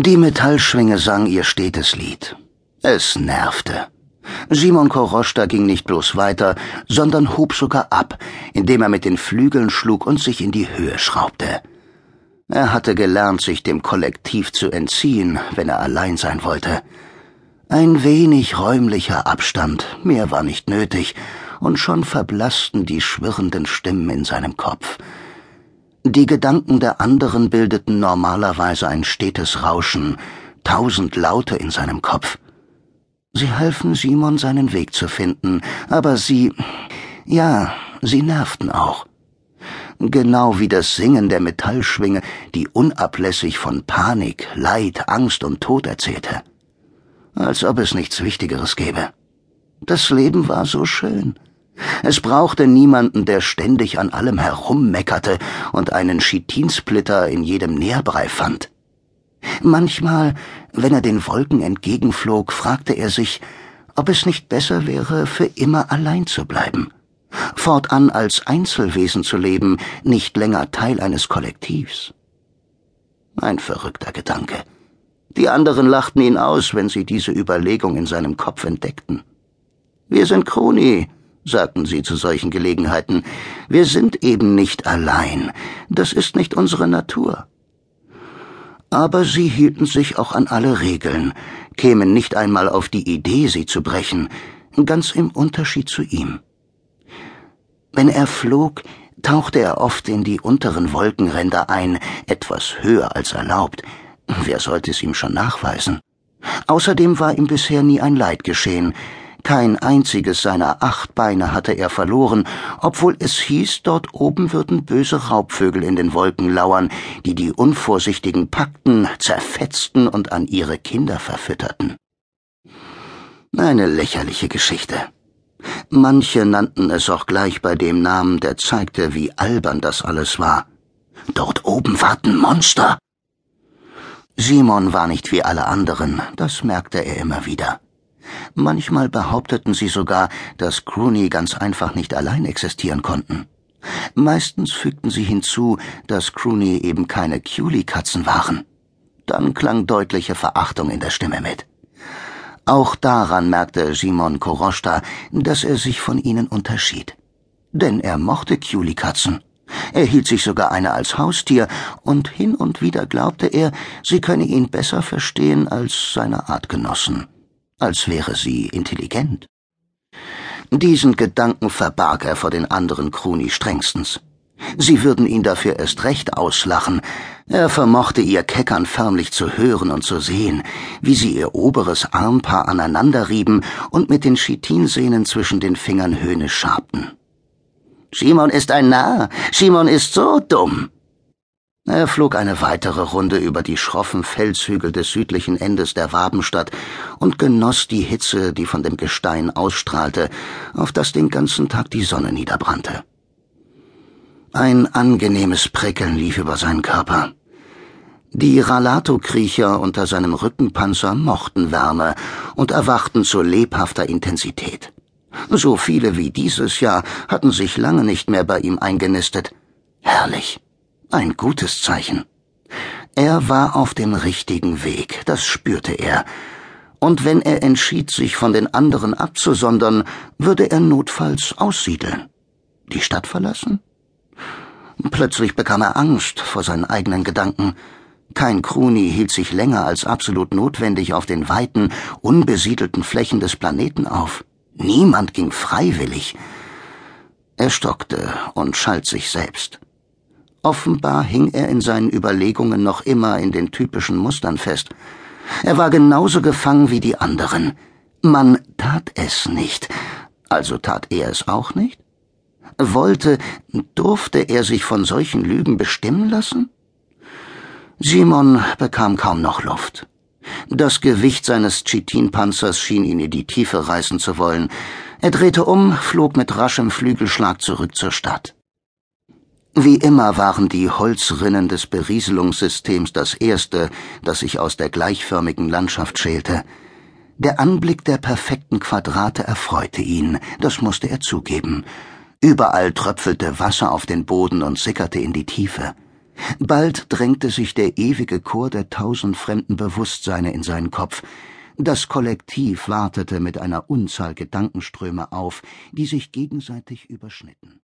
Die Metallschwinge sang ihr stetes Lied. Es nervte. Simon Koroschta ging nicht bloß weiter, sondern hob sogar ab, indem er mit den Flügeln schlug und sich in die Höhe schraubte. Er hatte gelernt, sich dem Kollektiv zu entziehen, wenn er allein sein wollte. Ein wenig räumlicher Abstand, mehr war nicht nötig, und schon verblassten die schwirrenden Stimmen in seinem Kopf. Die Gedanken der anderen bildeten normalerweise ein stetes Rauschen, tausend Laute in seinem Kopf. Sie halfen Simon seinen Weg zu finden, aber sie, ja, sie nervten auch. Genau wie das Singen der Metallschwinge, die unablässig von Panik, Leid, Angst und Tod erzählte. Als ob es nichts Wichtigeres gäbe. Das Leben war so schön. Es brauchte niemanden, der ständig an allem herummeckerte und einen Chitinsplitter in jedem Nährbrei fand. Manchmal, wenn er den Wolken entgegenflog, fragte er sich, ob es nicht besser wäre, für immer allein zu bleiben, fortan als Einzelwesen zu leben, nicht länger Teil eines Kollektivs. Ein verrückter Gedanke. Die anderen lachten ihn aus, wenn sie diese Überlegung in seinem Kopf entdeckten. Wir sind Kroni, sagten sie zu solchen Gelegenheiten. Wir sind eben nicht allein. Das ist nicht unsere Natur aber sie hielten sich auch an alle Regeln, kämen nicht einmal auf die Idee, sie zu brechen, ganz im Unterschied zu ihm. Wenn er flog, tauchte er oft in die unteren Wolkenränder ein, etwas höher als erlaubt. Wer sollte es ihm schon nachweisen? Außerdem war ihm bisher nie ein Leid geschehen, kein einziges seiner acht Beine hatte er verloren, obwohl es hieß, dort oben würden böse Raubvögel in den Wolken lauern, die die Unvorsichtigen packten, zerfetzten und an ihre Kinder verfütterten. Eine lächerliche Geschichte. Manche nannten es auch gleich bei dem Namen, der zeigte, wie albern das alles war. Dort oben warten Monster. Simon war nicht wie alle anderen, das merkte er immer wieder. Manchmal behaupteten sie sogar, dass Crooney ganz einfach nicht allein existieren konnten. Meistens fügten sie hinzu, dass Crooney eben keine Culie-Katzen waren. Dann klang deutliche Verachtung in der Stimme mit. Auch daran merkte Simon Koroschta, dass er sich von ihnen unterschied. Denn er mochte Culie-Katzen. Er hielt sich sogar eine als Haustier, und hin und wieder glaubte er, sie könne ihn besser verstehen als seine Artgenossen als wäre sie intelligent. Diesen Gedanken verbarg er vor den anderen Kroni strengstens. Sie würden ihn dafür erst recht auslachen. Er vermochte ihr Keckern förmlich zu hören und zu sehen, wie sie ihr oberes Armpaar aneinanderrieben und mit den Chitinsehnen zwischen den Fingern höhnisch schabten. Simon ist ein Narr. Simon ist so dumm. Er flog eine weitere Runde über die schroffen Felshügel des südlichen Endes der Wabenstadt und genoss die Hitze, die von dem Gestein ausstrahlte, auf das den ganzen Tag die Sonne niederbrannte. Ein angenehmes Prickeln lief über seinen Körper. Die Ralato-Kriecher unter seinem Rückenpanzer mochten Wärme und erwachten zu lebhafter Intensität. So viele wie dieses Jahr hatten sich lange nicht mehr bei ihm eingenistet. Herrlich. Ein gutes Zeichen. Er war auf dem richtigen Weg, das spürte er. Und wenn er entschied, sich von den anderen abzusondern, würde er notfalls aussiedeln. Die Stadt verlassen? Plötzlich bekam er Angst vor seinen eigenen Gedanken. Kein Kruni hielt sich länger als absolut notwendig auf den weiten, unbesiedelten Flächen des Planeten auf. Niemand ging freiwillig. Er stockte und schalt sich selbst. Offenbar hing er in seinen Überlegungen noch immer in den typischen Mustern fest. Er war genauso gefangen wie die anderen. Man tat es nicht, also tat er es auch nicht? Wollte, durfte er sich von solchen Lügen bestimmen lassen? Simon bekam kaum noch Luft. Das Gewicht seines Chitinpanzers schien ihn in die Tiefe reißen zu wollen. Er drehte um, flog mit raschem Flügelschlag zurück zur Stadt. Wie immer waren die Holzrinnen des Berieselungssystems das erste, das sich aus der gleichförmigen Landschaft schälte. Der Anblick der perfekten Quadrate erfreute ihn, das musste er zugeben. Überall tröpfelte Wasser auf den Boden und sickerte in die Tiefe. Bald drängte sich der ewige Chor der tausend fremden Bewusstseine in seinen Kopf. Das Kollektiv wartete mit einer Unzahl Gedankenströme auf, die sich gegenseitig überschnitten